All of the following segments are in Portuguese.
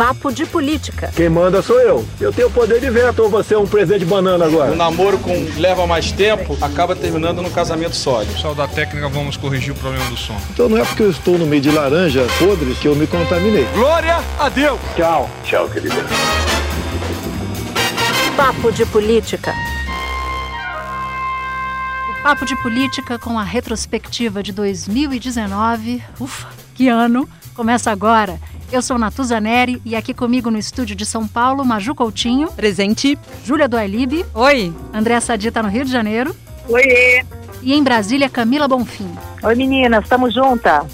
Papo de Política. Quem manda sou eu. Eu tenho poder de veto ou você é um presente de banana agora? O namoro com leva mais tempo acaba terminando no casamento sólido. Pessoal da técnica, vamos corrigir o problema do som. Então não é porque eu estou no meio de laranja podres que eu me contaminei. Glória a Deus! Tchau. Tchau, querida. Papo de Política. Papo de Política com a retrospectiva de 2019. Ufa, que ano! Começa agora. Eu sou Natuza Neri e aqui comigo no estúdio de São Paulo, Maju Coutinho. Presente. Júlia Duailib. Oi. André Sadita no Rio de Janeiro. Oiê. E em Brasília, Camila Bonfim. Oi meninas, estamos juntas.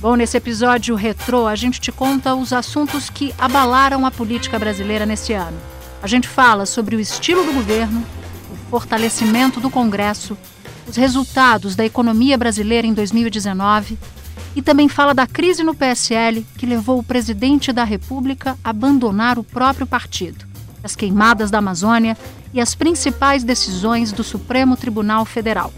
Bom, nesse episódio retrô, a gente te conta os assuntos que abalaram a política brasileira nesse ano. A gente fala sobre o estilo do governo, o fortalecimento do Congresso, os resultados da economia brasileira em 2019 e também fala da crise no PSL que levou o presidente da República a abandonar o próprio partido, as queimadas da Amazônia e as principais decisões do Supremo Tribunal Federal.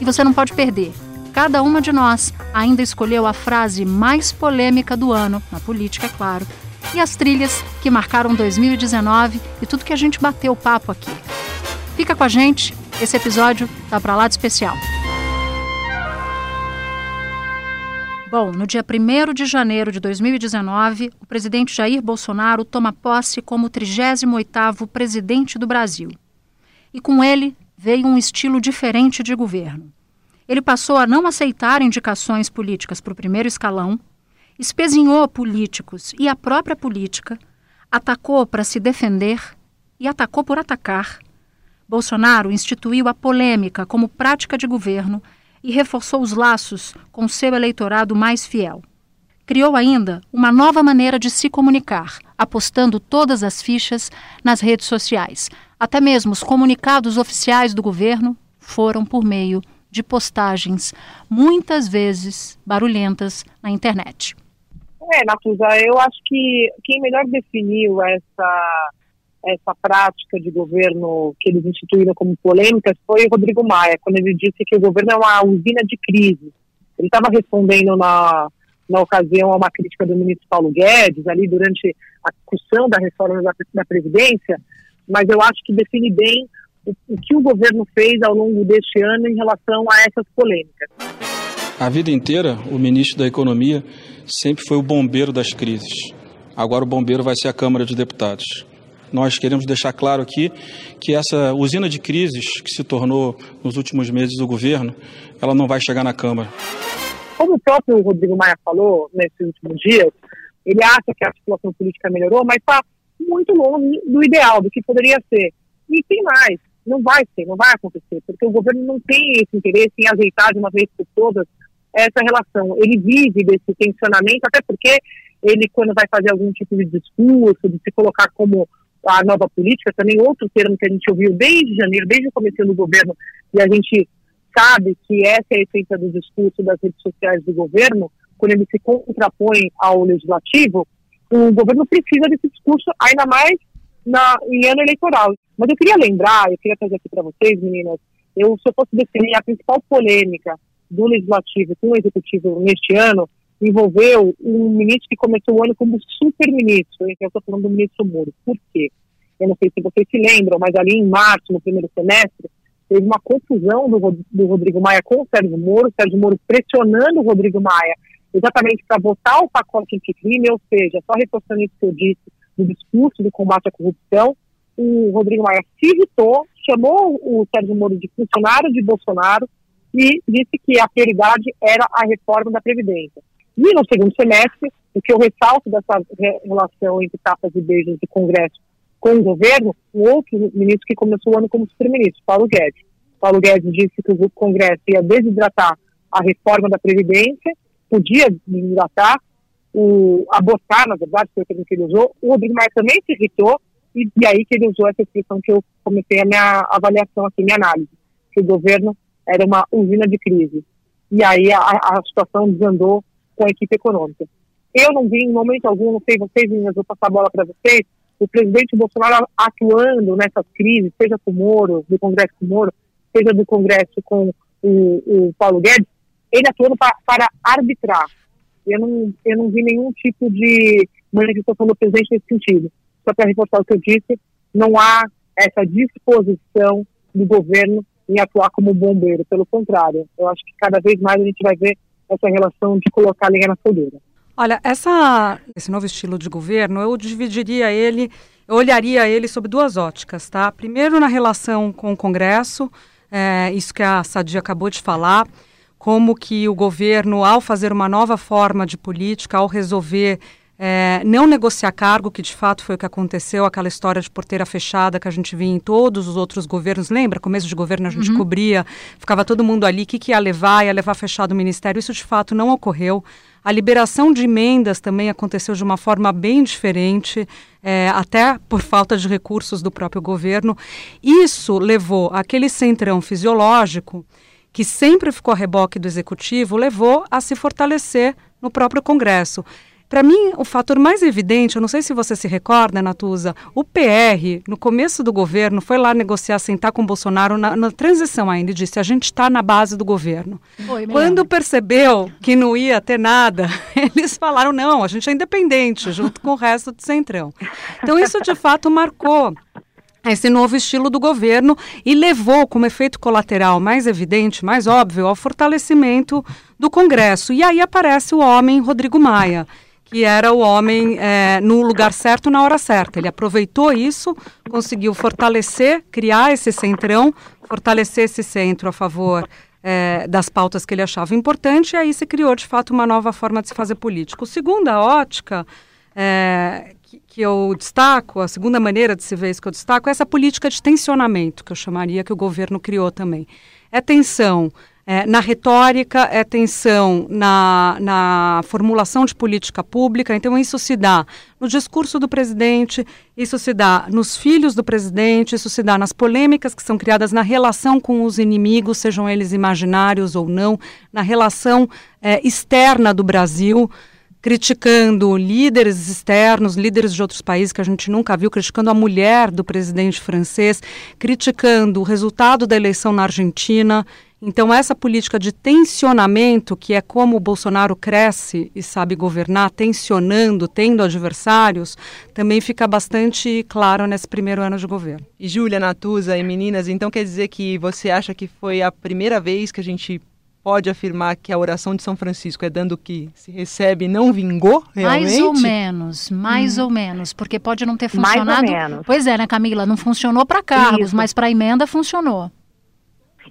E você não pode perder. Cada uma de nós ainda escolheu a frase mais polêmica do ano, na política, é claro, e as trilhas que marcaram 2019 e tudo que a gente bateu papo aqui. Fica com a gente, esse episódio tá para lá de especial. Bom, no dia 1 de janeiro de 2019, o presidente Jair Bolsonaro toma posse como 38º presidente do Brasil. E com ele veio um estilo diferente de governo. Ele passou a não aceitar indicações políticas para o primeiro escalão, espezinhou políticos e a própria política, atacou para se defender e atacou por atacar. Bolsonaro instituiu a polêmica como prática de governo e reforçou os laços com seu eleitorado mais fiel. Criou ainda uma nova maneira de se comunicar, apostando todas as fichas nas redes sociais. Até mesmo os comunicados oficiais do governo foram por meio de postagens, muitas vezes barulhentas, na internet. É, Natuza, eu acho que quem melhor definiu essa essa prática de governo que eles instituíram como polêmica foi o Rodrigo Maia, quando ele disse que o governo é uma usina de crise. Ele estava respondendo na, na ocasião a uma crítica do ministro Paulo Guedes, ali durante a discussão da reforma da, da Previdência, mas eu acho que define bem o, o que o governo fez ao longo deste ano em relação a essas polêmicas. A vida inteira, o ministro da Economia sempre foi o bombeiro das crises. Agora o bombeiro vai ser a Câmara de Deputados. Nós queremos deixar claro aqui que essa usina de crises que se tornou nos últimos meses do governo, ela não vai chegar na Câmara. Como o próprio Rodrigo Maia falou nesses últimos dias, ele acha que a situação política melhorou, mas está muito longe do ideal, do que poderia ser. E tem mais, não vai ser, não vai acontecer, porque o governo não tem esse interesse em ajeitar de uma vez por todas essa relação. Ele vive desse tensionamento, até porque ele, quando vai fazer algum tipo de discurso, de se colocar como a nova política, também outro termo que a gente ouviu desde janeiro, desde o começo do governo, e a gente sabe que essa é a essência do discurso das redes sociais do governo, quando ele se contrapõe ao legislativo, o governo precisa desse discurso, ainda mais na, em ano eleitoral. Mas eu queria lembrar, eu queria trazer aqui para vocês, meninas, eu, se eu fosse definir a principal polêmica do legislativo com o executivo neste ano, envolveu um ministro que começou o ano como super-ministro, eu estou falando do ministro Moro. Por quê? Eu não sei se vocês se lembram, mas ali em março, no primeiro semestre, teve uma confusão do, do Rodrigo Maia com o Sérgio Moro, o Sérgio Moro pressionando o Rodrigo Maia exatamente para votar o pacote anticrime, ou seja, só reforçando isso que eu disse, do discurso do combate à corrupção, o Rodrigo Maia se irritou, chamou o Sérgio Moro de funcionário de Bolsonaro e disse que a prioridade era a reforma da Previdência. E no segundo semestre, o que eu ressalto dessa relação entre tapas e beijos do Congresso com o governo, o outro ministro que começou o ano como super-ministro, Paulo Guedes. Paulo Guedes disse que o Congresso ia desidratar a reforma da Previdência, podia desidratar, o, abortar, na verdade, foi o termo que ele usou. O Rodrigo Maia também se irritou, e, e aí que ele usou essa expressão que eu comecei a minha avaliação aqui, minha análise, que o governo era uma usina de crise. E aí a, a situação desandou com a equipe econômica. Eu não vi em momento algum, não sei vocês, meninas, vou passar a bola para vocês, o presidente Bolsonaro atuando nessas crises, seja com o Moro, do Congresso com o Moro, seja do Congresso com o, o Paulo Guedes, ele atuando para, para arbitrar. Eu não, eu não vi nenhum tipo de, manifestação do presidente nesse sentido. Só para reforçar o que eu disse, não há essa disposição do governo em atuar como bombeiro. Pelo contrário, eu acho que cada vez mais a gente vai ver essa relação de colocar a linha na fogueira. Olha, essa, esse novo estilo de governo, eu dividiria ele, eu olharia ele sob duas óticas, tá? Primeiro na relação com o Congresso, é, isso que a Sadia acabou de falar, como que o governo, ao fazer uma nova forma de política, ao resolver é, não negociar cargo, que de fato foi o que aconteceu, aquela história de porteira fechada que a gente via em todos os outros governos. Lembra? Começo de governo a gente uhum. cobria, ficava todo mundo ali, o que, que ia levar? Ia levar fechado o ministério. Isso de fato não ocorreu. A liberação de emendas também aconteceu de uma forma bem diferente, é, até por falta de recursos do próprio governo. Isso levou aquele centrão fisiológico, que sempre ficou a reboque do executivo, levou a se fortalecer no próprio Congresso. Para mim, o fator mais evidente, eu não sei se você se recorda, Natuza, o PR, no começo do governo, foi lá negociar, sentar com o Bolsonaro na, na transição ainda e disse: a gente está na base do governo. Oi, Quando percebeu que não ia ter nada, eles falaram: não, a gente é independente, junto com o resto do Centrão. Então, isso de fato marcou esse novo estilo do governo e levou como efeito colateral mais evidente, mais óbvio, ao fortalecimento do Congresso. E aí aparece o homem Rodrigo Maia que era o homem é, no lugar certo na hora certa. Ele aproveitou isso, conseguiu fortalecer, criar esse centrão, fortalecer esse centro a favor é, das pautas que ele achava importante, e aí se criou de fato uma nova forma de se fazer político. Segunda ótica é, que, que eu destaco, a segunda maneira de se ver isso que eu destaco, é essa política de tensionamento, que eu chamaria que o governo criou também. É tensão é, na retórica, é tensão na, na formulação de política pública. Então, isso se dá no discurso do presidente, isso se dá nos filhos do presidente, isso se dá nas polêmicas que são criadas na relação com os inimigos, sejam eles imaginários ou não, na relação é, externa do Brasil criticando líderes externos, líderes de outros países que a gente nunca viu, criticando a mulher do presidente francês, criticando o resultado da eleição na Argentina. Então, essa política de tensionamento, que é como o Bolsonaro cresce e sabe governar, tensionando, tendo adversários, também fica bastante claro nesse primeiro ano de governo. E Júlia, Natuza e meninas, então quer dizer que você acha que foi a primeira vez que a gente pode afirmar que a oração de São Francisco é dando o que se recebe não vingou realmente? Mais ou menos, mais hum. ou menos, porque pode não ter funcionado. Mais ou menos. Pois é, né, Camila? Não funcionou para cargos, Isso. mas para emenda funcionou.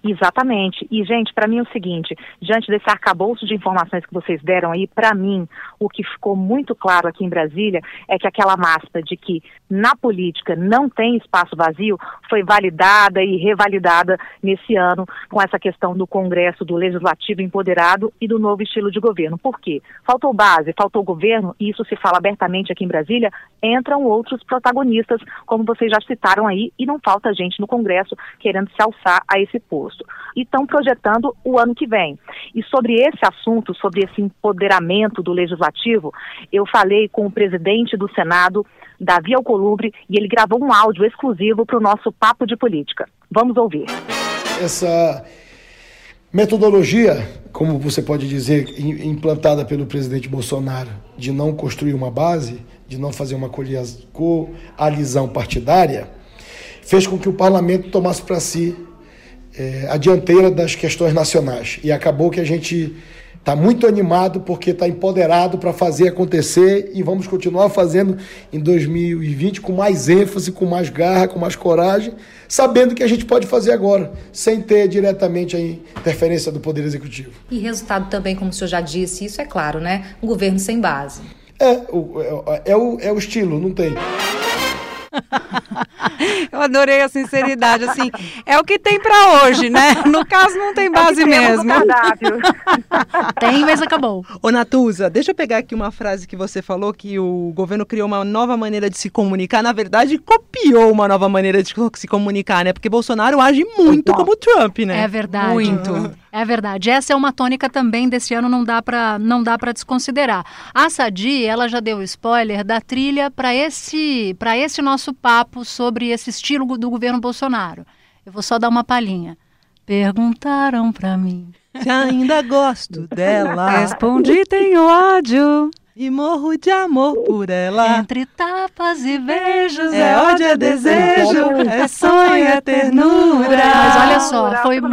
Exatamente. E, gente, para mim é o seguinte: diante desse arcabouço de informações que vocês deram aí, para mim, o que ficou muito claro aqui em Brasília é que aquela máscara de que na política não tem espaço vazio foi validada e revalidada nesse ano com essa questão do Congresso, do Legislativo empoderado e do novo estilo de governo. Por quê? Faltou base, faltou governo, e isso se fala abertamente aqui em Brasília, entram outros protagonistas, como vocês já citaram aí, e não falta gente no Congresso querendo se alçar a esse posto e estão projetando o ano que vem. E sobre esse assunto, sobre esse empoderamento do legislativo, eu falei com o presidente do Senado, Davi Alcolumbre, e ele gravou um áudio exclusivo para o nosso Papo de Política. Vamos ouvir. Essa metodologia, como você pode dizer, implantada pelo presidente Bolsonaro, de não construir uma base, de não fazer uma coalizão partidária, fez com que o parlamento tomasse para si é, a dianteira das questões nacionais. E acabou que a gente está muito animado porque está empoderado para fazer acontecer e vamos continuar fazendo em 2020 com mais ênfase, com mais garra, com mais coragem, sabendo que a gente pode fazer agora, sem ter diretamente a interferência do Poder Executivo. E resultado também, como o senhor já disse, isso é claro, né? Um governo sem base. É, o, é, é, o, é o estilo, não tem. Eu adorei a sinceridade, assim, é o que tem para hoje, né? No caso não tem é base é mesmo. tem, mas acabou. Ô Natuza, deixa eu pegar aqui uma frase que você falou que o governo criou uma nova maneira de se comunicar, na verdade copiou uma nova maneira de se comunicar, né? Porque Bolsonaro age muito como Trump, né? É verdade. Muito. É verdade. Essa é uma tônica também desse ano, não dá para não dá para desconsiderar. A Sadi, ela já deu spoiler da trilha para esse para esse nosso papo sobre esse estilo do governo Bolsonaro. Eu vou só dar uma palhinha. Perguntaram para mim se ainda gosto dela. Respondi tenho ódio. E morro de amor por ela. Entre tapas e beijos, É ódio, é desejo, é sonho, é ternura. Mas olha só, foi, mu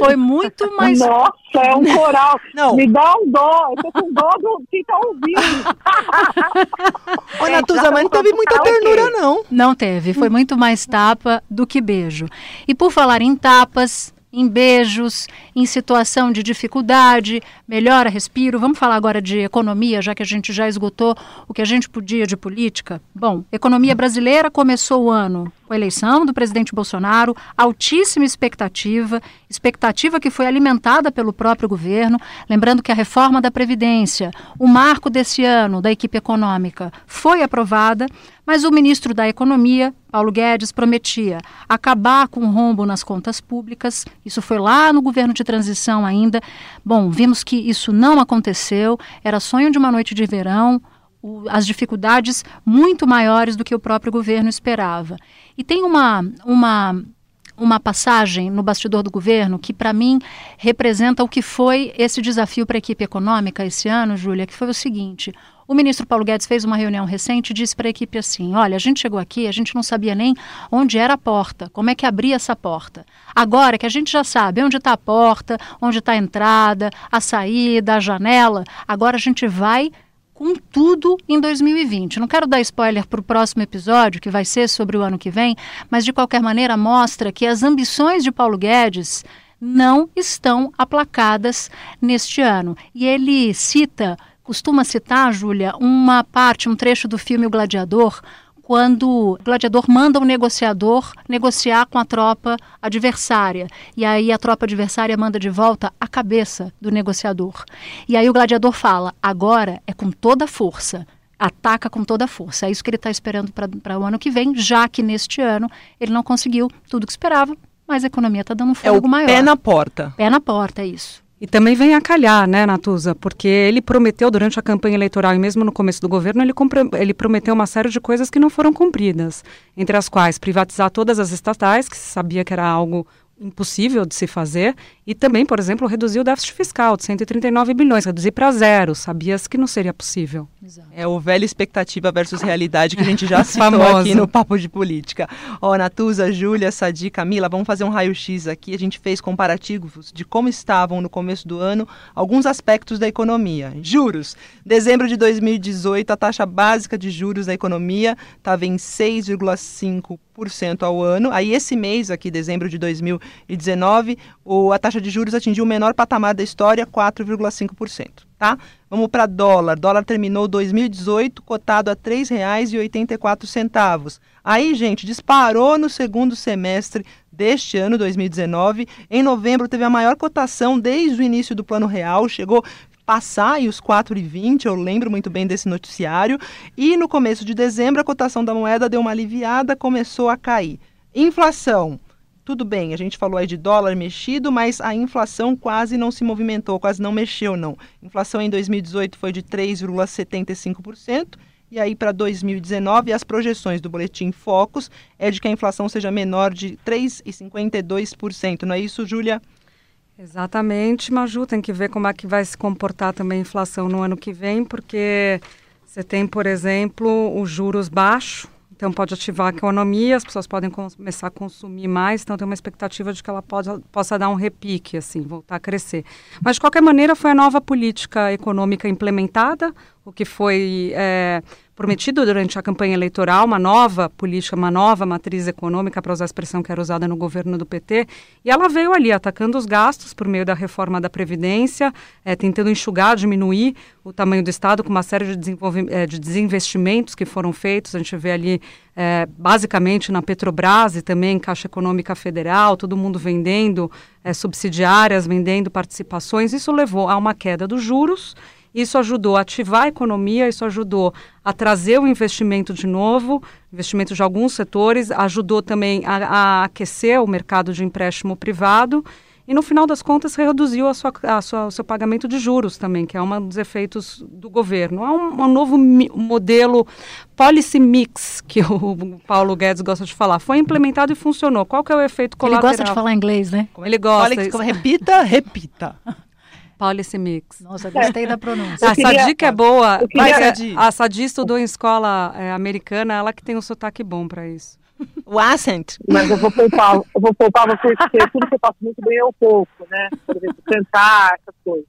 foi muito mais. Nossa, é um coral. Não. Me dá um dó. Eu tô com dó do quem tá ouvindo. Ô, Gente, Natuza, mas não teve muita quê? ternura, não. Não teve, foi muito mais tapa do que beijo. E por falar em tapas, em beijos, em situação de dificuldade, melhora, respiro. Vamos falar agora de economia, já que a gente já esgotou o que a gente podia de política. Bom, economia brasileira começou o ano com a eleição do presidente Bolsonaro, altíssima expectativa, expectativa que foi alimentada pelo próprio governo. Lembrando que a reforma da Previdência, o marco desse ano da equipe econômica, foi aprovada, mas o ministro da Economia, Paulo Guedes, prometia acabar com o rombo nas contas públicas. Isso foi lá no governo de transição ainda. Bom, vimos que isso não aconteceu, era sonho de uma noite de verão, as dificuldades muito maiores do que o próprio governo esperava. E tem uma, uma, uma passagem no bastidor do governo que, para mim, representa o que foi esse desafio para a equipe econômica esse ano, Júlia, que foi o seguinte. O ministro Paulo Guedes fez uma reunião recente e disse para a equipe assim: olha, a gente chegou aqui, a gente não sabia nem onde era a porta, como é que abria essa porta. Agora que a gente já sabe onde está a porta, onde está a entrada, a saída, a janela, agora a gente vai com tudo em 2020. Não quero dar spoiler para o próximo episódio, que vai ser sobre o ano que vem, mas de qualquer maneira mostra que as ambições de Paulo Guedes não estão aplacadas neste ano. E ele cita, costuma citar, Júlia, uma parte, um trecho do filme O Gladiador, quando o gladiador manda um negociador negociar com a tropa adversária. E aí a tropa adversária manda de volta a cabeça do negociador. E aí o gladiador fala: agora é com toda a força. Ataca com toda a força. É isso que ele está esperando para o ano que vem, já que neste ano ele não conseguiu tudo que esperava, mas a economia está dando um É o fogo maior. pé na porta. Pé na porta, é isso. E também vem a calhar, né, Natuza? Porque ele prometeu durante a campanha eleitoral e mesmo no começo do governo, ele, ele prometeu uma série de coisas que não foram cumpridas. Entre as quais privatizar todas as estatais, que se sabia que era algo impossível de se fazer, e também, por exemplo, reduzir o déficit fiscal de 139 bilhões, reduzir para zero. Sabia-se que não seria possível. É o velho expectativa versus realidade que a gente já citou aqui no Papo de Política. Ó, Natuza, Júlia, Sadi, Camila, vamos fazer um raio-x aqui. A gente fez comparativos de como estavam no começo do ano alguns aspectos da economia. Juros. Dezembro de 2018, a taxa básica de juros da economia estava em 6,5% ao ano. Aí esse mês aqui, dezembro de 2019, o, a taxa de juros atingiu o menor patamar da história, 4,5%. Tá? Vamos para dólar. Dólar terminou 2018 cotado a R$ 3,84. Aí, gente, disparou no segundo semestre deste ano, 2019. Em novembro teve a maior cotação desde o início do Plano Real, chegou passar aí os 4,20, eu lembro muito bem desse noticiário. E no começo de dezembro a cotação da moeda deu uma aliviada, começou a cair. Inflação. Tudo bem, a gente falou aí de dólar mexido, mas a inflação quase não se movimentou, quase não mexeu, não. Inflação em 2018 foi de 3,75%, e aí para 2019 as projeções do boletim Focus é de que a inflação seja menor de 3,52%. Não é isso, Júlia? Exatamente, Maju, tem que ver como é que vai se comportar também a inflação no ano que vem, porque você tem, por exemplo, os juros baixos, então pode ativar a economia, as pessoas podem começar a consumir mais, então tem uma expectativa de que ela pode, possa dar um repique, assim, voltar a crescer. Mas, de qualquer maneira, foi a nova política econômica implementada, o que foi é, prometido durante a campanha eleitoral, uma nova política, uma nova matriz econômica, para usar a expressão que era usada no governo do PT, e ela veio ali atacando os gastos por meio da reforma da Previdência, é, tentando enxugar, diminuir o tamanho do Estado com uma série de, é, de desinvestimentos que foram feitos. A gente vê ali, é, basicamente, na Petrobras e também Caixa Econômica Federal, todo mundo vendendo é, subsidiárias, vendendo participações. Isso levou a uma queda dos juros. Isso ajudou a ativar a economia, isso ajudou a trazer o investimento de novo, investimento de alguns setores, ajudou também a, a aquecer o mercado de empréstimo privado e, no final das contas, reduziu a sua, a sua, o seu pagamento de juros também, que é um dos efeitos do governo. É um, um novo modelo policy mix, que o Paulo Guedes gosta de falar. Foi implementado e funcionou. Qual que é o efeito colateral? Ele gosta de falar inglês, né? Ele gosta. Fale, repita, repita. Policy Mix. Nossa, gostei da pronúncia. A queria- Sadi que é boa, eu queria- mas é- a Sadi estudou em escola é, americana, ela que tem um sotaque bom para isso. O accent. Mas eu vou poupar, eu vou poupar vocês, porque tudo que eu faço muito bem é o pouco, né? Por exemplo, cantar, essas coisas.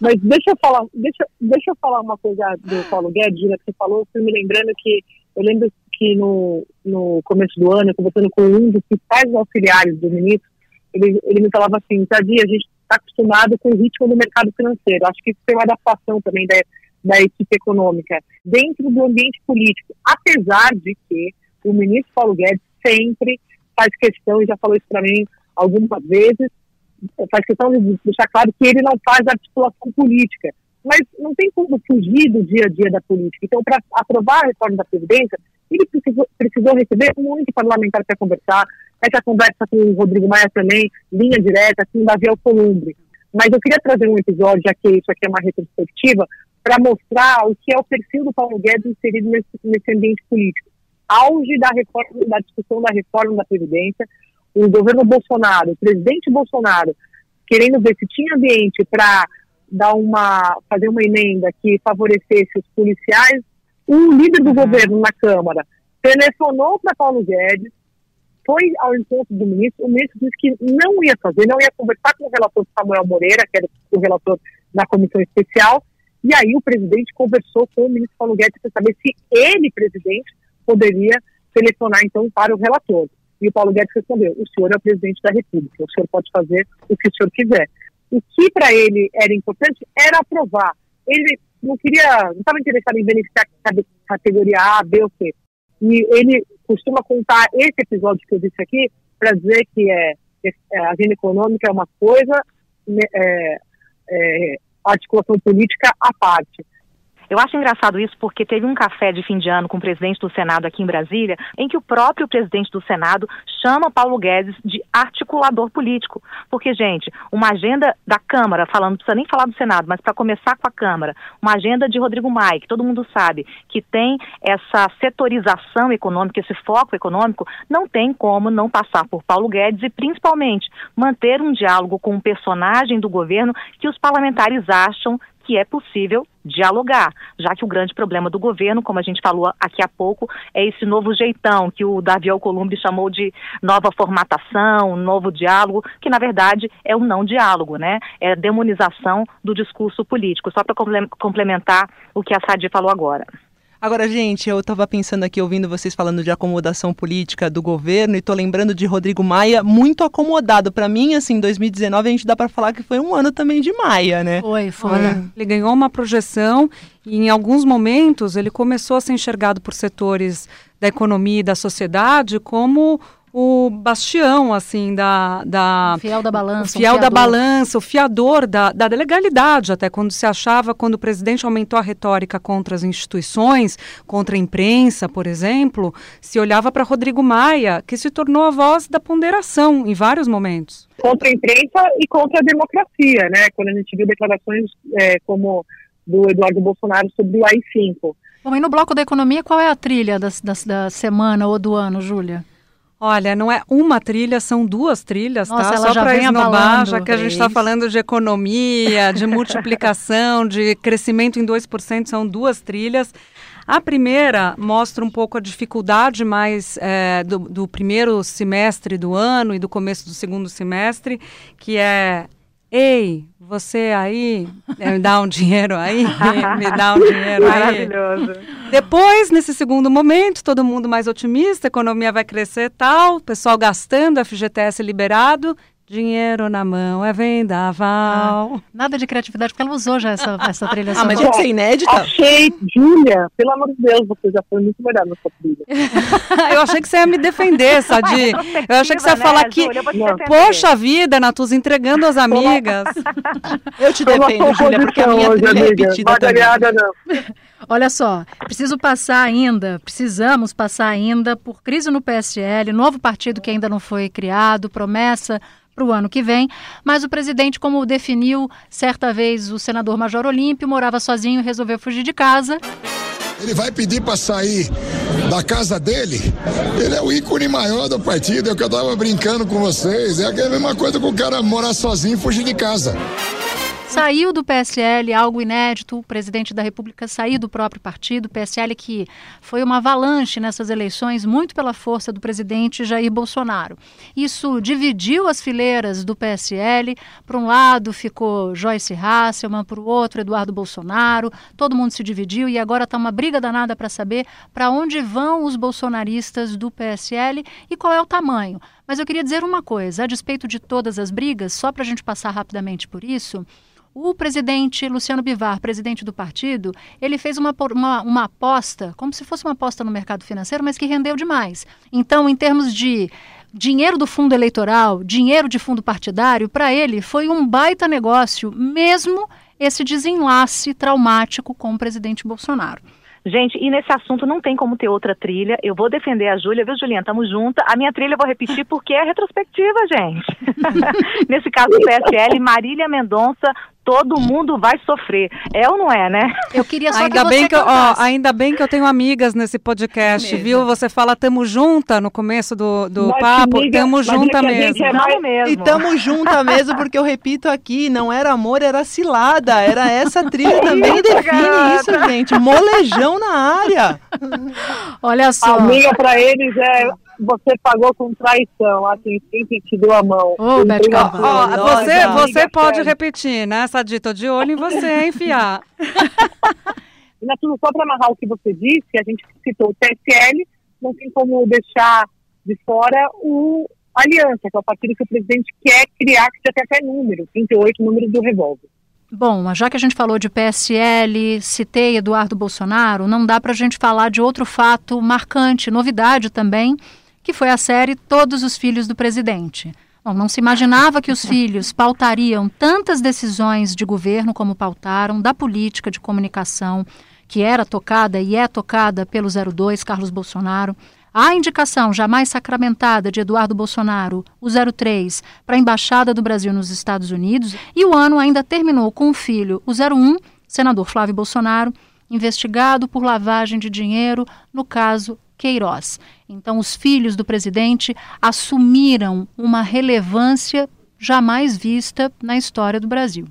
Mas deixa eu falar, deixa, deixa eu falar uma coisa do Paulo Guedes, Júlia, que você falou, fui me lembrando que eu lembro que no, no começo do ano, conversando com um dos principais auxiliares do ministro, ele, ele me falava assim, Tadi, a gente está acostumado com o ritmo do mercado financeiro. Acho que isso tem uma adaptação também da, da equipe econômica dentro do ambiente político, apesar de que o ministro Paulo Guedes sempre faz questão, e já falou isso para mim algumas vezes, faz questão de deixar claro que ele não faz articulação política. Mas não tem como fugir do dia a dia da política. Então, para aprovar a reforma da Previdência, ele precisou, precisou receber muito parlamentar para conversar. Essa conversa com o Rodrigo Maia também, linha direta, o Davi Alcolumbre. Mas eu queria trazer um episódio, já que isso aqui é uma retrospectiva, para mostrar o que é o perfil do Paulo Guedes inserido nesse, nesse ambiente político. Auge da, reforma, da discussão da reforma da Previdência, o governo Bolsonaro, o presidente Bolsonaro, querendo ver se tinha ambiente para dar uma, fazer uma emenda que favorecesse os policiais, o líder do governo na Câmara telefonou para Paulo Guedes, foi ao encontro do ministro, o ministro disse que não ia fazer, não ia conversar com o relator Samuel Moreira, que era o relator na comissão especial, e aí o presidente conversou com o ministro Paulo Guedes para saber se ele, presidente, poderia telefonar então para o relator. E o Paulo Guedes respondeu: o senhor é o presidente da República, o senhor pode fazer o que o senhor quiser. O que para ele era importante era aprovar. Ele não queria, não estava interessado em beneficiar cate- categoria A, B ou C. E ele costuma contar esse episódio que eu disse aqui para dizer que é, é, a agenda econômica é uma coisa, né, é, é, articulação política à parte. Eu acho engraçado isso porque teve um café de fim de ano com o presidente do Senado aqui em Brasília, em que o próprio presidente do Senado chama Paulo Guedes de articulador político. Porque, gente, uma agenda da Câmara, falando, não precisa nem falar do Senado, mas para começar com a Câmara, uma agenda de Rodrigo Maia, que todo mundo sabe que tem essa setorização econômica, esse foco econômico, não tem como não passar por Paulo Guedes e, principalmente, manter um diálogo com um personagem do governo que os parlamentares acham que é possível dialogar, já que o grande problema do governo, como a gente falou aqui há pouco, é esse novo jeitão que o Davi Alcolumbre chamou de nova formatação, novo diálogo, que na verdade é um não diálogo, né? É a demonização do discurso político, só para complementar o que a Sadi falou agora. Agora, gente, eu estava pensando aqui, ouvindo vocês falando de acomodação política do governo, e tô lembrando de Rodrigo Maia muito acomodado. Para mim, assim, 2019 a gente dá para falar que foi um ano também de Maia, né? Foi, foi. Olha, ele ganhou uma projeção e em alguns momentos ele começou a ser enxergado por setores da economia e da sociedade como o bastião, assim, da... da O fiel da balança, O fiel um da fiador. balança, o fiador da, da legalidade, até quando se achava, quando o presidente aumentou a retórica contra as instituições, contra a imprensa, por exemplo, se olhava para Rodrigo Maia, que se tornou a voz da ponderação em vários momentos. Contra a imprensa e contra a democracia, né? Quando a gente viu declarações é, como do Eduardo Bolsonaro sobre o AI-5. Bom, e no bloco da economia, qual é a trilha da, da, da semana ou do ano, Júlia? Olha, não é uma trilha, são duas trilhas, Nossa, tá? Só para esnobar, já que a gente está É falando de economia, de multiplicação, de crescimento em 2%, são duas trilhas. A primeira mostra um pouco a dificuldade mais é, do, do primeiro semestre do ano e do começo do segundo semestre, que é Ei, você aí, eh, me dá um dinheiro aí, me dá um dinheiro aí. Maravilhoso. Depois, nesse segundo momento, todo mundo mais otimista, a economia vai crescer e tal, pessoal gastando, FGTS liberado, dinheiro na mão é vendaval. Nada de criatividade, porque ela usou já essa, essa trilha Ah, mas que ser inédita? Achei, Júlia, pelo amor de Deus, você já foi muito melhor nessa trilha. Eu achei que você ia me defender, Sadi. Eu achei que você ia né, falar que, Júlia? Não. defender. poxa vida, Natus, entregando as amigas. Eu te defendo, Júlia, porque a minha hoje, trilha é amiga. repetida também. Bagulhada, não. Olha só, preciso passar ainda, precisamos passar ainda por crise no PSL, novo partido que ainda não foi criado, promessa para o ano que vem, mas o presidente, como definiu certa vez o senador Major Olímpio, morava sozinho e resolveu fugir de casa. Ele vai pedir para sair da casa dele. Ele é o ícone maior do partido. É o que eu tava brincando com vocês. É a mesma coisa que o cara morar sozinho e fugir de casa. Saiu do PSL, algo inédito, o presidente da República saiu do próprio partido, PSL que foi uma avalanche nessas eleições, muito pela força do presidente Jair Bolsonaro. Isso dividiu as fileiras do PSL, para um lado ficou Joyce Hasselman, para o outro Eduardo Bolsonaro, todo mundo se dividiu e agora está uma briga danada para saber para onde vão os bolsonaristas do PSL e qual é o tamanho. Mas eu queria dizer uma coisa, a despeito de todas as brigas, só para a gente passar rapidamente por isso, o presidente Luciano Bivar, presidente do partido, ele fez uma, uma, uma, aposta, como se fosse uma aposta no mercado financeiro, mas que rendeu demais. Então, em termos de dinheiro do fundo eleitoral, dinheiro de fundo partidário, para ele foi um baita negócio, mesmo esse desenlace traumático com o presidente Bolsonaro. Gente, e nesse assunto não tem como ter outra trilha. Eu vou defender a Júlia, viu, Juliana? Tamo junta. A minha trilha eu vou repetir porque é retrospectiva, gente. Nesse caso do PSL, Marília Mendonça todo mundo vai sofrer. É ou não é, né? Eu queria só ainda que bem que eu, ó, ainda bem que eu tenho amigas nesse podcast, é viu? Você fala tamo junta no começo do, do papo, amiga, tamo junta mesmo. É mesmo. E tamo junta mesmo porque eu repito aqui, não era amor, era cilada. Era essa trilha também define isso, gente. Molejão na área. Olha só. Amiga para eles é você pagou com traição a quem sempre te deu a mão. Ô, Beth você, você pode repetir, né, Sadi? Tô de olho em você, enfiar. e tudo só para amarrar o que você disse, a gente citou o TSL, não tem como deixar de fora o Aliança, que é o partido que o presidente quer criar, que já tem até número, 38 números do revólver. Bom, já que a gente falou de PSL, citei Eduardo Bolsonaro, não dá para a gente falar de outro fato marcante, novidade também, que foi a série Todos os Filhos do Presidente. Bom, não se imaginava que os filhos pautariam tantas decisões de governo como pautaram, da política de comunicação, que era tocada e é tocada pelo 02, Carlos Bolsonaro. A indicação jamais sacramentada de Eduardo Bolsonaro, o 03, para a Embaixada do Brasil nos Estados Unidos. E o ano ainda terminou com o filho, o 01, senador Flávio Bolsonaro, investigado por lavagem de dinheiro no caso Queiroz. Então, os filhos do presidente assumiram uma relevância jamais vista na história do Brasil.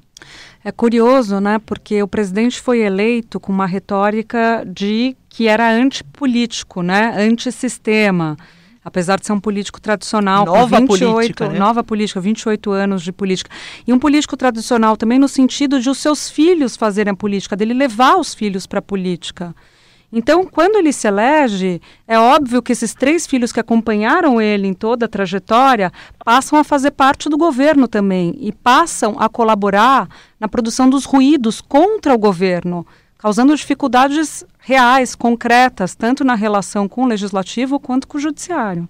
É curioso, né? Porque o presidente foi eleito com uma retórica de que era antipolítico, né? Antissistema. Apesar de ser um político tradicional, nova com 28, política, né? nova política, 28 anos de política. E um político tradicional também no sentido de os seus filhos fazerem a política, dele levar os filhos para a política. Então, quando ele se elege, é óbvio que esses três filhos que acompanharam ele em toda a trajetória passam a fazer parte do governo também e passam a colaborar na produção dos ruídos contra o governo, causando dificuldades reais, concretas, tanto na relação com o legislativo quanto com o judiciário.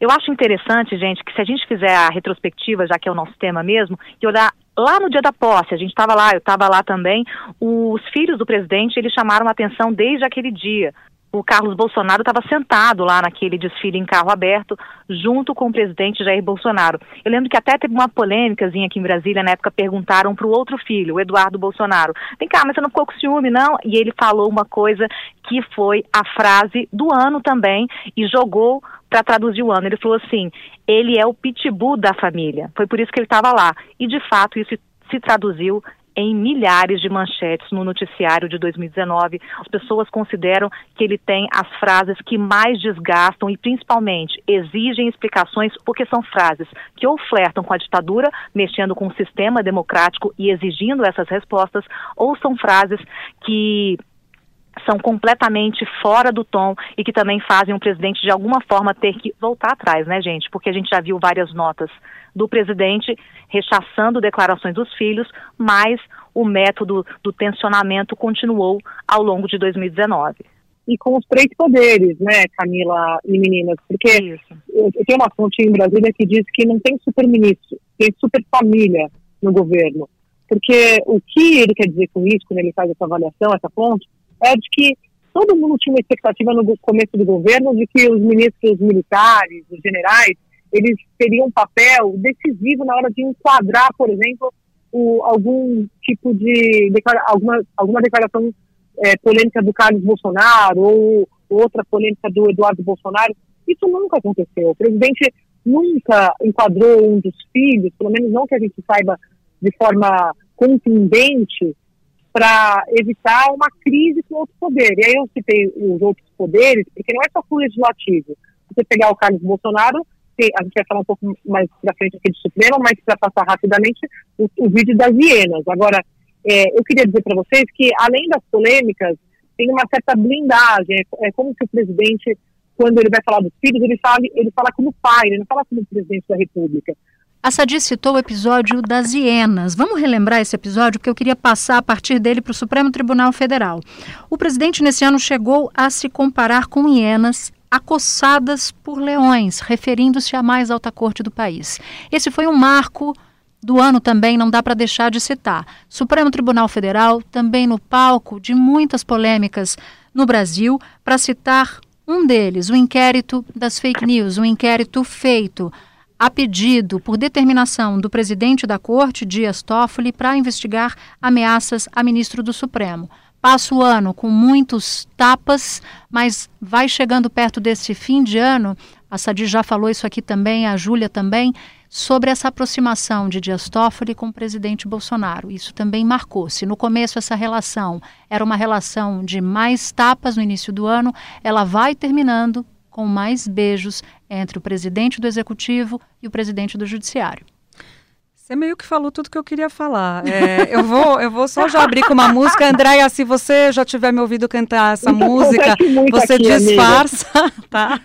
Eu acho interessante, gente, que se a gente fizer a retrospectiva, já que é o nosso tema mesmo, e olhar lá no dia da posse, a gente estava lá, eu estava lá também, os filhos do presidente, eles chamaram a atenção desde aquele dia. O Carlos Bolsonaro estava sentado lá naquele desfile em carro aberto, junto com o presidente Jair Bolsonaro. Eu lembro que até teve uma polêmicazinha aqui em Brasília, na época perguntaram para o outro filho, o Eduardo Bolsonaro, vem cá, mas você não ficou com ciúme, não? E ele falou uma coisa que foi a frase do ano também, e jogou para traduzir o ano. Ele falou assim: ele é o pitbull da família. Foi por isso que ele estava lá. E de fato isso se traduziu em milhares de manchetes no noticiário de 2019. As pessoas consideram que ele tem as frases que mais desgastam e, principalmente, exigem explicações, porque são frases que ou flertam com a ditadura, mexendo com o sistema democrático e exigindo essas respostas, ou são frases que são completamente fora do tom e que também fazem o presidente de alguma forma ter que voltar atrás, né, gente? Porque a gente já viu várias notas do presidente rechaçando declarações dos filhos, mas o método do tensionamento continuou ao longo de 2019. E com os três poderes, né, Camila e meninas? Porque Isso. eu, tenho uma fonte em Brasília que diz que não tem super-ministro, tem super-família no governo. Porque o que ele quer dizer com isso, quando ele faz essa avaliação, essa fonte, é de que todo mundo tinha uma expectativa no começo do governo de que os ministros militares, os generais, eles teriam um papel decisivo na hora de enquadrar, por exemplo, o, algum tipo de alguma, alguma declaração é, polêmica do Carlos Bolsonaro ou outra polêmica do Eduardo Bolsonaro. Isso nunca aconteceu. O presidente nunca enquadrou um dos filhos, pelo menos não que a gente saiba de forma contundente para evitar uma crise com outro poder. E aí eu citei os outros poderes, porque não é só o legislativo. Você pegar o Carlos Bolsonaro, a gente vai falar um pouco mais para frente aqui do Supremo, mas para passar rapidamente o, o, vídeo das hienas. Agora, é, eu queria dizer para vocês que, além das polêmicas, tem uma certa blindagem. É, é, como se o presidente, quando ele vai falar dos filhos, ele fala, ele fala como pai, ele não fala como presidente da República. A Sadi citou o episódio das hienas. Vamos relembrar esse episódio, porque eu queria passar a partir dele para o Supremo Tribunal Federal. O presidente, nesse ano, chegou a se comparar com hienas acossadas por leões, referindo-se à mais alta corte do país. Esse foi um marco do ano também, não dá para deixar de citar. Supremo Tribunal Federal, também no palco de muitas polêmicas no Brasil, para citar um deles, o inquérito das fake news, um inquérito feito a pedido por determinação do presidente da Corte, Dias Toffoli, para investigar ameaças a ministro do Supremo. Passa o ano com muitos tapas, mas vai chegando perto desse fim de ano. A Sadi já falou isso aqui também, a Júlia também, sobre essa aproximação de Dias Toffoli com o presidente Bolsonaro. Isso também marcou. Se no começo essa relação era uma relação de mais tapas no início do ano, ela vai terminando com mais beijos entre o presidente do Executivo e o presidente do Judiciário. Você meio que falou tudo que eu queria falar. É, eu, vou, eu vou só já abrir com uma música. Andréia, se você já tiver me ouvido cantar essa então, música, você aqui, disfarça, tá?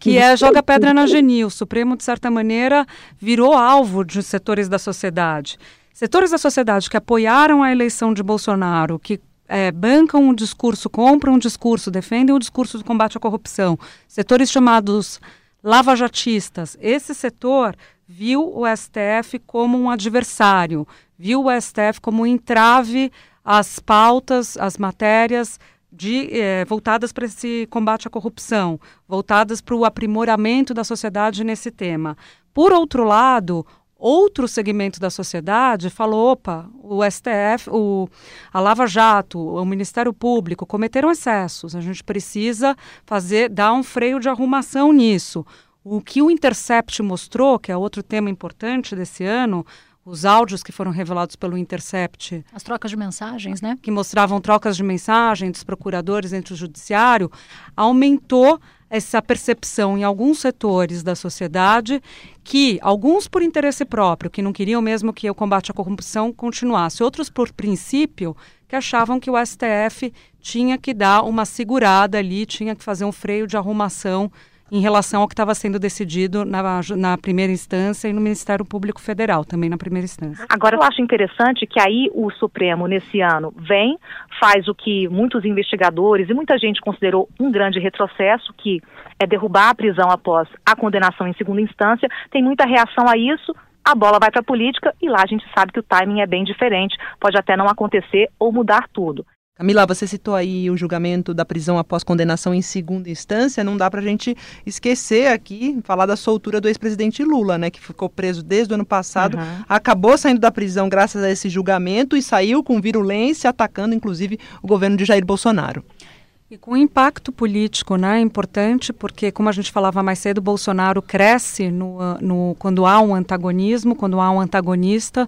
Que é Joga Pedra na Genil. O Supremo, de certa maneira, virou alvo de setores da sociedade. Setores da sociedade que apoiaram a eleição de Bolsonaro, que é, bancam um discurso, compram um discurso, defendem o discurso do combate à corrupção, setores chamados lavajatistas, esse setor viu o STF como um adversário, viu o STF como um entrave às pautas, às matérias de, eh, voltadas para esse combate à corrupção, voltadas para o aprimoramento da sociedade nesse tema. Por outro lado, outro segmento da sociedade falou: opa, o STF, o, a Lava Jato, o Ministério Público cometeram excessos, a gente precisa fazer, dar um freio de arrumação nisso. O que o Intercept mostrou, que é outro tema importante desse ano, os áudios que foram revelados pelo Intercept. As trocas de mensagens, né? Que mostravam trocas de mensagem dos procuradores entre o judiciário, aumentou essa percepção em alguns setores da sociedade que, alguns por interesse próprio, que não queriam mesmo que o combate à corrupção continuasse, outros por princípio, que achavam que o STF tinha que dar uma segurada ali, tinha que fazer um freio de arrumação em relação ao que estava sendo decidido na, na primeira instância e no Ministério Público Federal, também na primeira instância. Agora, eu acho interessante que aí o Supremo, nesse ano, vem, faz o que muitos investigadores e muita gente considerou um grande retrocesso, que é derrubar a prisão após a condenação em segunda instância. Tem muita reação a isso, a bola vai para a política e lá a gente sabe que o timing é bem diferente, pode até não acontecer ou mudar tudo. Camila, você citou aí o julgamento da prisão após condenação em segunda instância. Não dá para a gente esquecer aqui, falar da soltura do ex-presidente Lula, né, que ficou preso desde o ano passado, uhum. acabou saindo da prisão graças a esse julgamento e saiu com virulência, atacando inclusive o governo de Jair Bolsonaro. E com impacto político, né, importante, porque como a gente falava mais cedo, Bolsonaro cresce no, no quando há um antagonismo, quando há um antagonista.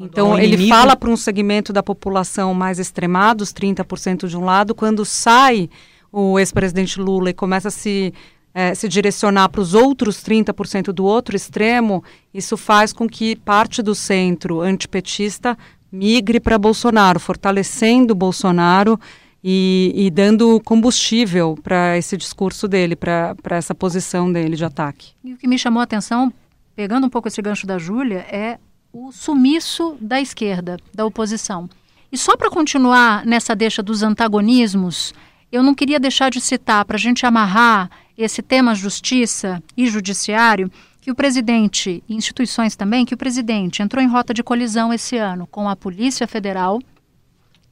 Então, ele fala para um segmento da população mais extremado, os 30% de um lado, quando sai o ex-presidente Lula e começa a se, é, se direcionar para os outros 30% do outro extremo, isso faz com que parte do centro antipetista migre para Bolsonaro, fortalecendo Bolsonaro e, e dando combustível para esse discurso dele, para essa posição dele de ataque. E o que me chamou a atenção, pegando um pouco esse gancho da Júlia, é o sumiço da esquerda, da oposição. E só para continuar nessa deixa dos antagonismos, eu não queria deixar de citar, para a gente amarrar esse tema justiça e judiciário, que o presidente, e instituições também, que o presidente entrou em rota de colisão esse ano com a Polícia Federal.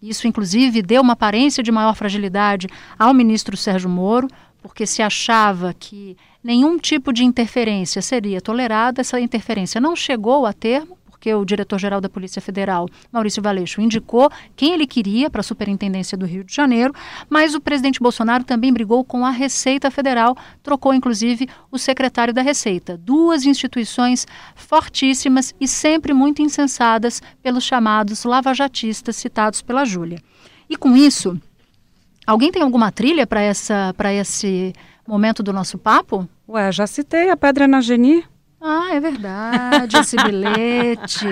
Isso, inclusive, deu uma aparência de maior fragilidade ao ministro Sérgio Moro, porque se achava que nenhum tipo de interferência seria tolerada. Essa interferência não chegou a termo, porque o diretor-geral da Polícia Federal, Maurício Valeixo, indicou quem ele queria para a Superintendência do Rio de Janeiro, mas o presidente Bolsonaro também brigou com a Receita Federal, trocou inclusive o secretário da Receita. Duas instituições fortíssimas e sempre muito insensadas pelos chamados lavajatistas citados pela Júlia. E com isso, alguém tem alguma trilha para essa para esse momento do nosso papo? Ué, já citei a Pedra na Geni. Ah, é verdade, esse bilhete.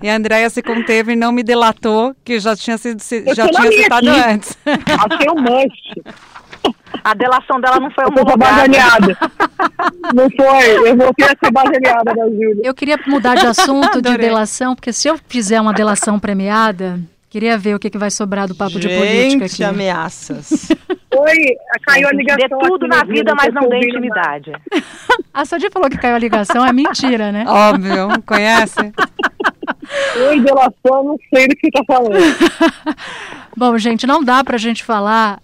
e a Andréia se conteve e não me delatou, que já tinha sido já tinha citado aqui. antes. Achei um manche. A delação dela não foi uma baseada. Não foi, eu voltei a ser baseada da Júlia. Eu queria mudar de assunto de delação, porque se eu fizer uma delação premiada, Queria ver o que, que vai sobrar do papo Gente, de política aqui. ameaças. Oi, caiu a ligação. Dê tudo na vida, mas não dê intimidade. a Sadia falou que caiu a ligação, é mentira, né? Óbvio, conhece? Oi, delação, não sei do que está falando. Bom, gente, não dá para a gente falar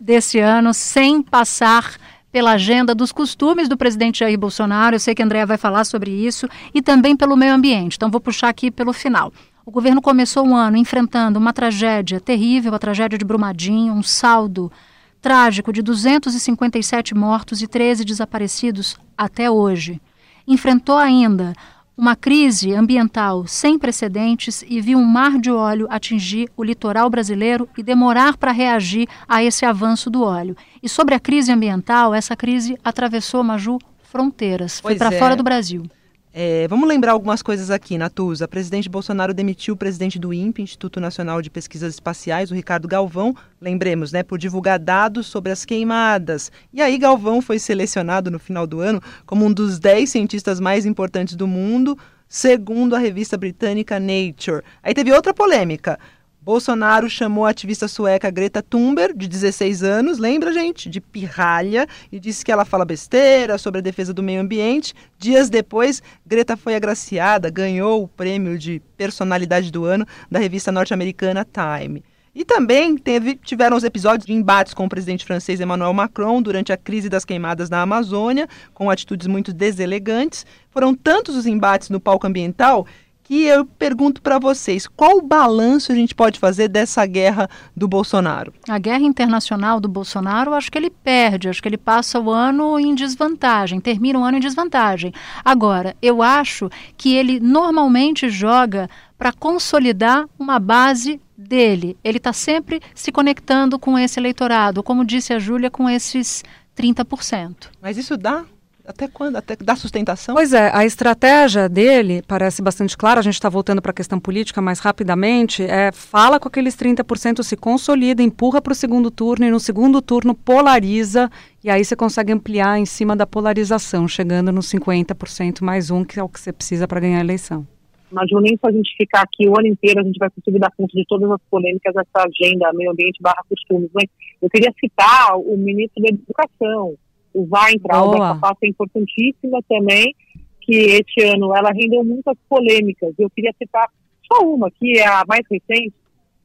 desse ano sem passar pela agenda dos costumes do presidente Jair Bolsonaro. Eu sei que a Andréa vai falar sobre isso e também pelo meio ambiente. Então, vou puxar aqui pelo final. O governo começou o ano enfrentando uma tragédia terrível, a tragédia de Brumadinho, um saldo trágico de 257 mortos e 13 desaparecidos até hoje. Enfrentou ainda uma crise ambiental sem precedentes e viu um mar de óleo atingir o litoral brasileiro e demorar para reagir a esse avanço do óleo. E sobre a crise ambiental, essa crise atravessou, Maju, fronteiras, foi para é. fora do Brasil. É, vamos lembrar algumas coisas aqui, Natuza. Presidente Bolsonaro demitiu o presidente do INPE, Instituto Nacional de Pesquisas Espaciais, o Ricardo Galvão, lembremos, né, por divulgar dados sobre as queimadas. E aí Galvão foi selecionado no final do ano como um dos 10 cientistas mais importantes do mundo, segundo a revista britânica Nature. Aí teve outra polêmica. Bolsonaro chamou a ativista sueca Greta Thunberg, de 16 anos, lembra, gente? De pirralha, e disse que ela fala besteira sobre a defesa do meio ambiente. Dias depois, Greta foi agraciada, ganhou o prêmio de personalidade do ano da revista norte-americana Time. E também teve, tiveram os episódios de embates com o presidente francês Emmanuel Macron durante a crise das queimadas na Amazônia, com atitudes muito deselegantes. Foram tantos os embates no palco ambiental e eu pergunto para vocês, qual o balanço a gente pode fazer dessa guerra do Bolsonaro? A guerra internacional do Bolsonaro, acho que ele perde, acho que ele passa o ano em desvantagem, termina o ano em desvantagem. Agora, eu acho que ele normalmente joga para consolidar uma base dele. Ele está sempre se conectando com esse eleitorado, como disse a Júlia, com esses 30%. Mas isso dá até quando? Até dar sustentação? Pois é, a estratégia dele parece bastante clara. A gente está voltando para a questão política mais rapidamente. É, fala com aqueles 30%, se consolida, empurra para o segundo turno e no segundo turno polariza. E aí você consegue ampliar em cima da polarização, chegando nos 50% mais um, que é o que você precisa para ganhar a eleição. Mas nem se a gente ficar aqui o ano inteiro, a gente vai conseguir dar conta de todas as polêmicas dessa agenda meio ambiente barra costumes. Mas eu queria citar o ministro da Educação, o Weintraub, essa pasta é importantíssima também, que este ano ela rendeu muitas polêmicas. Eu queria citar só uma, que é a mais recente,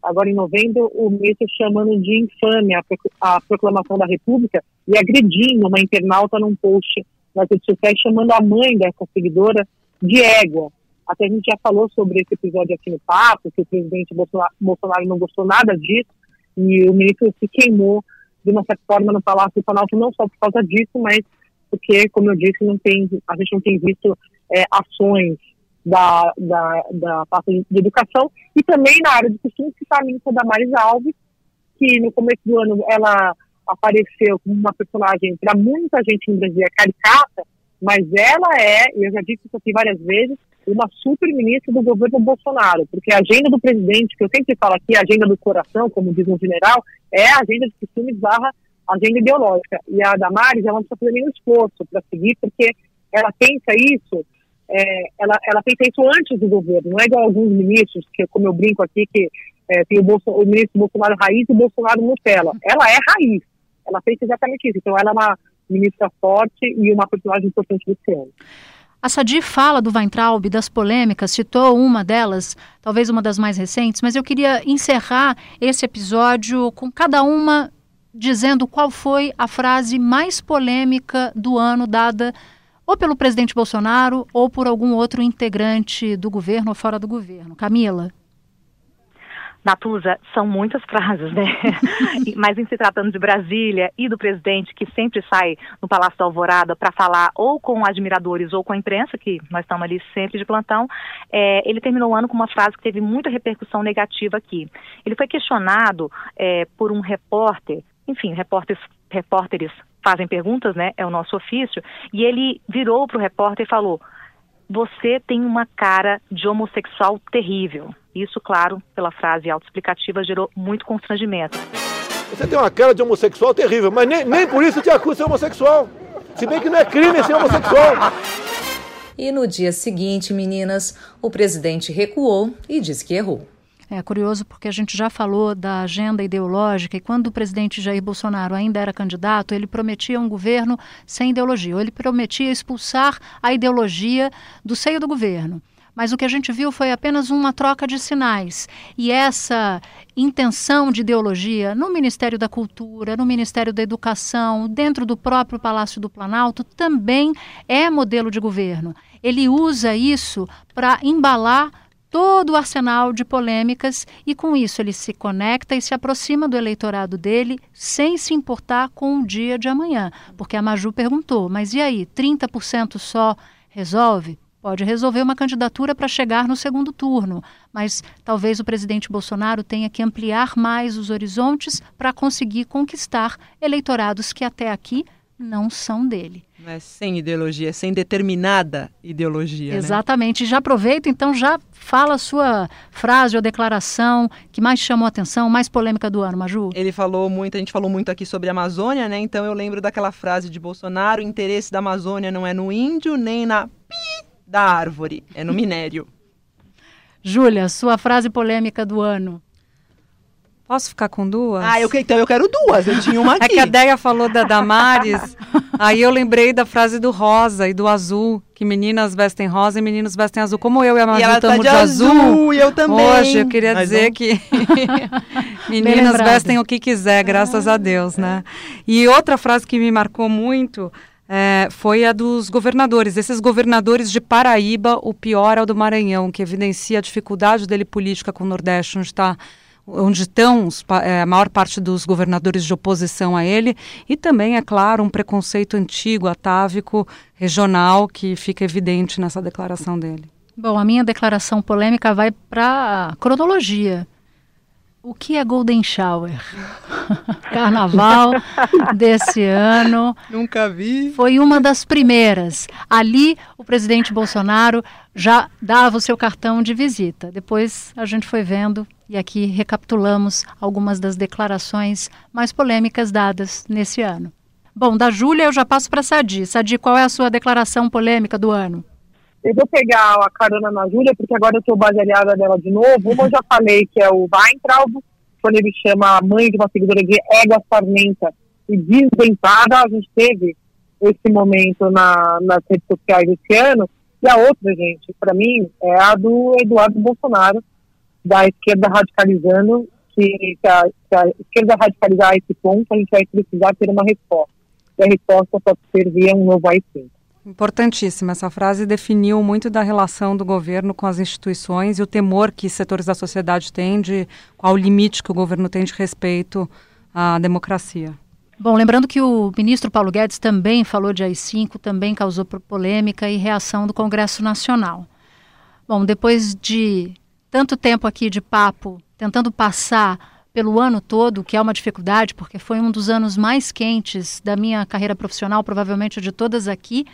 agora em novembro, o ministro chamando de infame a, a proclamação da República e agredindo uma internauta num post nas redes sociais, chamando a mãe dessa seguidora de égua. Até a gente já falou sobre esse episódio aqui no Papo, que o presidente Bolsonaro, Bolsonaro não gostou nada disso, e o ministro se queimou de uma certa forma, no Palácio do Planalto, não só por causa disso, mas porque, como eu disse, não tem, a gente não tem visto é, ações da, da, da pasta de educação e também na área de costumes que está a ministra Damares Alves, que no começo do ano ela apareceu como uma personagem para muita gente no Brasil é caricata, mas ela é, e eu já disse isso aqui várias vezes, uma super ministra do governo Bolsonaro, porque a agenda do presidente, que eu sempre falo aqui, a agenda do coração, como diz um general, é a agenda de costumes barra agenda ideológica. E a Damares, ela não precisa fazer nenhum esforço para seguir, porque ela pensa isso, é, ela, ela pensa isso antes do governo, não é igual alguns ministros, que como eu brinco aqui, que é, tem o, Bolso, o ministro Bolsonaro raiz e o Bolsonaro Nutella. Ela é raiz, ela pensa exatamente isso. Então ela é uma ministra forte e uma personagem importante desse ano. A Sadi fala do Weintraub, das polêmicas, citou uma delas, talvez uma das mais recentes, mas eu queria encerrar esse episódio com cada uma dizendo qual foi a frase mais polêmica do ano dada ou pelo presidente Bolsonaro ou por algum outro integrante do governo ou fora do governo. Camila. Natuza, são muitas frases, né? Mas em se tratando de Brasília e do presidente que sempre sai no Palácio da Alvorada para falar ou com admiradores ou com a imprensa, que nós estamos ali sempre de plantão, é, ele terminou o ano com uma frase que teve muita repercussão negativa aqui. Ele foi questionado é, por um repórter, enfim, repórteres, repórteres fazem perguntas, né? É o nosso ofício, e ele virou para o repórter e falou: Você tem uma cara de homossexual terrível. Isso, claro, pela frase autoexplicativa, gerou muito constrangimento. Você tem uma cara de homossexual terrível, mas nem, nem por isso te acusa de ser homossexual. Se bem que não é crime ser homossexual. E no dia seguinte, meninas, o presidente recuou e disse que errou. É curioso porque a gente já falou da agenda ideológica e quando o presidente Jair Bolsonaro ainda era candidato, ele prometia um governo sem ideologia, ou ele prometia expulsar a ideologia do seio do governo mas o que a gente viu foi apenas uma troca de sinais. E essa intenção de ideologia no Ministério da Cultura, no Ministério da Educação, dentro do próprio Palácio do Planalto, também é modelo de governo. Ele usa isso para embalar todo o arsenal de polêmicas e com isso ele se conecta e se aproxima do eleitorado dele sem se importar com o dia de amanhã. Porque a Maju perguntou, mas e aí, 30% só resolve? Pode resolver uma candidatura para chegar no segundo turno, mas talvez o presidente Bolsonaro tenha que ampliar mais os horizontes para conseguir conquistar eleitorados que até aqui não são dele. Não é sem ideologia, sem determinada ideologia. Né? Exatamente. Né? Já aproveita, então, já fala a sua frase ou declaração que mais chamou a atenção, mais polêmica do ano, Maju. Ele falou muito, a gente falou muito aqui sobre a Amazônia, né? Então eu lembro daquela frase de Bolsonaro: o interesse da Amazônia não é no índio, nem na da árvore, é no minério. Júlia, sua frase polêmica do ano. Posso ficar com duas? Ah, eu, então eu quero duas, eu tinha uma aqui. É que a Deia falou da Damares, aí eu lembrei da frase do rosa e do azul, que meninas vestem rosa e meninos vestem azul. Como eu e a Maju estamos tá de, de azul, azul. E eu também. Hoje eu queria Mas dizer não. que meninas vestem o que quiser, graças a Deus, né? E outra frase que me marcou muito é, foi a dos governadores. Esses governadores de Paraíba, o pior é o do Maranhão, que evidencia a dificuldade dele política com o Nordeste, onde está onde estão os, é, a maior parte dos governadores de oposição a ele, e também, é claro, um preconceito antigo, atávico, regional, que fica evidente nessa declaração dele. Bom, a minha declaração polêmica vai para a cronologia. O que é Golden Shower? Carnaval desse ano. Nunca vi. Foi uma das primeiras. Ali, o presidente Bolsonaro já dava o seu cartão de visita. Depois a gente foi vendo e aqui recapitulamos algumas das declarações mais polêmicas dadas nesse ano. Bom, da Júlia eu já passo para a Sadi. Sadi, qual é a sua declaração polêmica do ano? Eu vou pegar a carona na Júlia, porque agora eu estou baseada dela de novo. Uma eu já falei que é o Weintraub, quando ele chama a mãe de uma seguidora de égua sarmenta e desdentada. A gente teve esse momento na, nas redes sociais esse ano. E a outra, gente, para mim, é a do Eduardo Bolsonaro, da esquerda radicalizando, que, que, a, que a esquerda radicalizar a esse ponto, a gente vai precisar ter uma resposta. E a resposta pode ser via um novo AI-5. Importantíssima. Essa frase definiu muito da relação do governo com as instituições e o temor que setores da sociedade têm de qual limite que o governo tem de respeito à democracia. Bom, lembrando que o ministro Paulo Guedes também falou de AI-5, também causou polêmica e reação do Congresso Nacional. Bom, depois de tanto tempo aqui de papo, tentando passar pelo ano todo, que é uma dificuldade, porque foi um dos anos mais quentes da minha carreira profissional, provavelmente de todas aqui,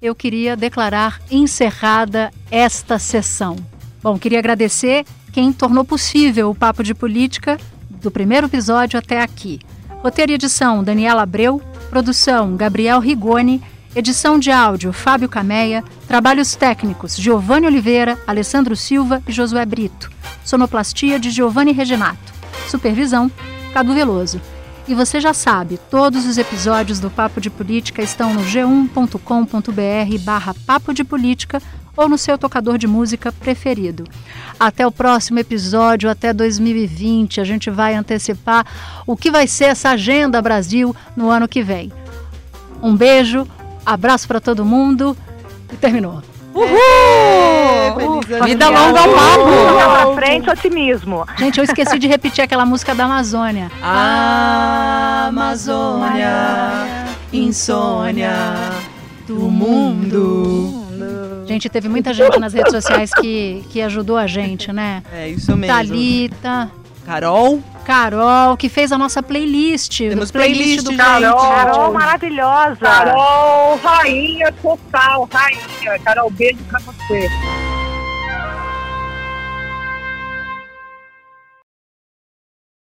eu queria declarar encerrada esta sessão. Bom, queria agradecer quem tornou possível o Papo de Política do primeiro episódio até aqui. Roteiro e edição Daniela Abreu, produção Gabriel Rigoni, edição de áudio Fábio Cameia, trabalhos técnicos Giovanni Oliveira, Alessandro Silva e Josué Brito, sonoplastia de Giovanni Reginato, supervisão Cadu Veloso. E você já sabe, todos os episódios do Papo de Política estão no g1.com.br barra Papo de Política ou no seu tocador de música preferido. Até o próximo episódio, até 2020, a gente vai antecipar o que vai ser essa agenda Brasil no ano que vem. Um beijo, Abraço para todo mundo e terminou. Uhul! Feliz Vida longa ao papo. Pra frente, otimismo. Gente, eu esqueci de repetir aquela música da Amazônia. Amazônia, insônia do mundo. Gente, teve muita gente nas redes sociais que, que ajudou a gente, né? É isso mesmo. Thalita, Carol, Carol, que fez a nossa playlist. Temos playlist playlist, do gente. Carol. Carol, maravilhosa. Carol, rainha total, rainha. Carol, beijo pra você.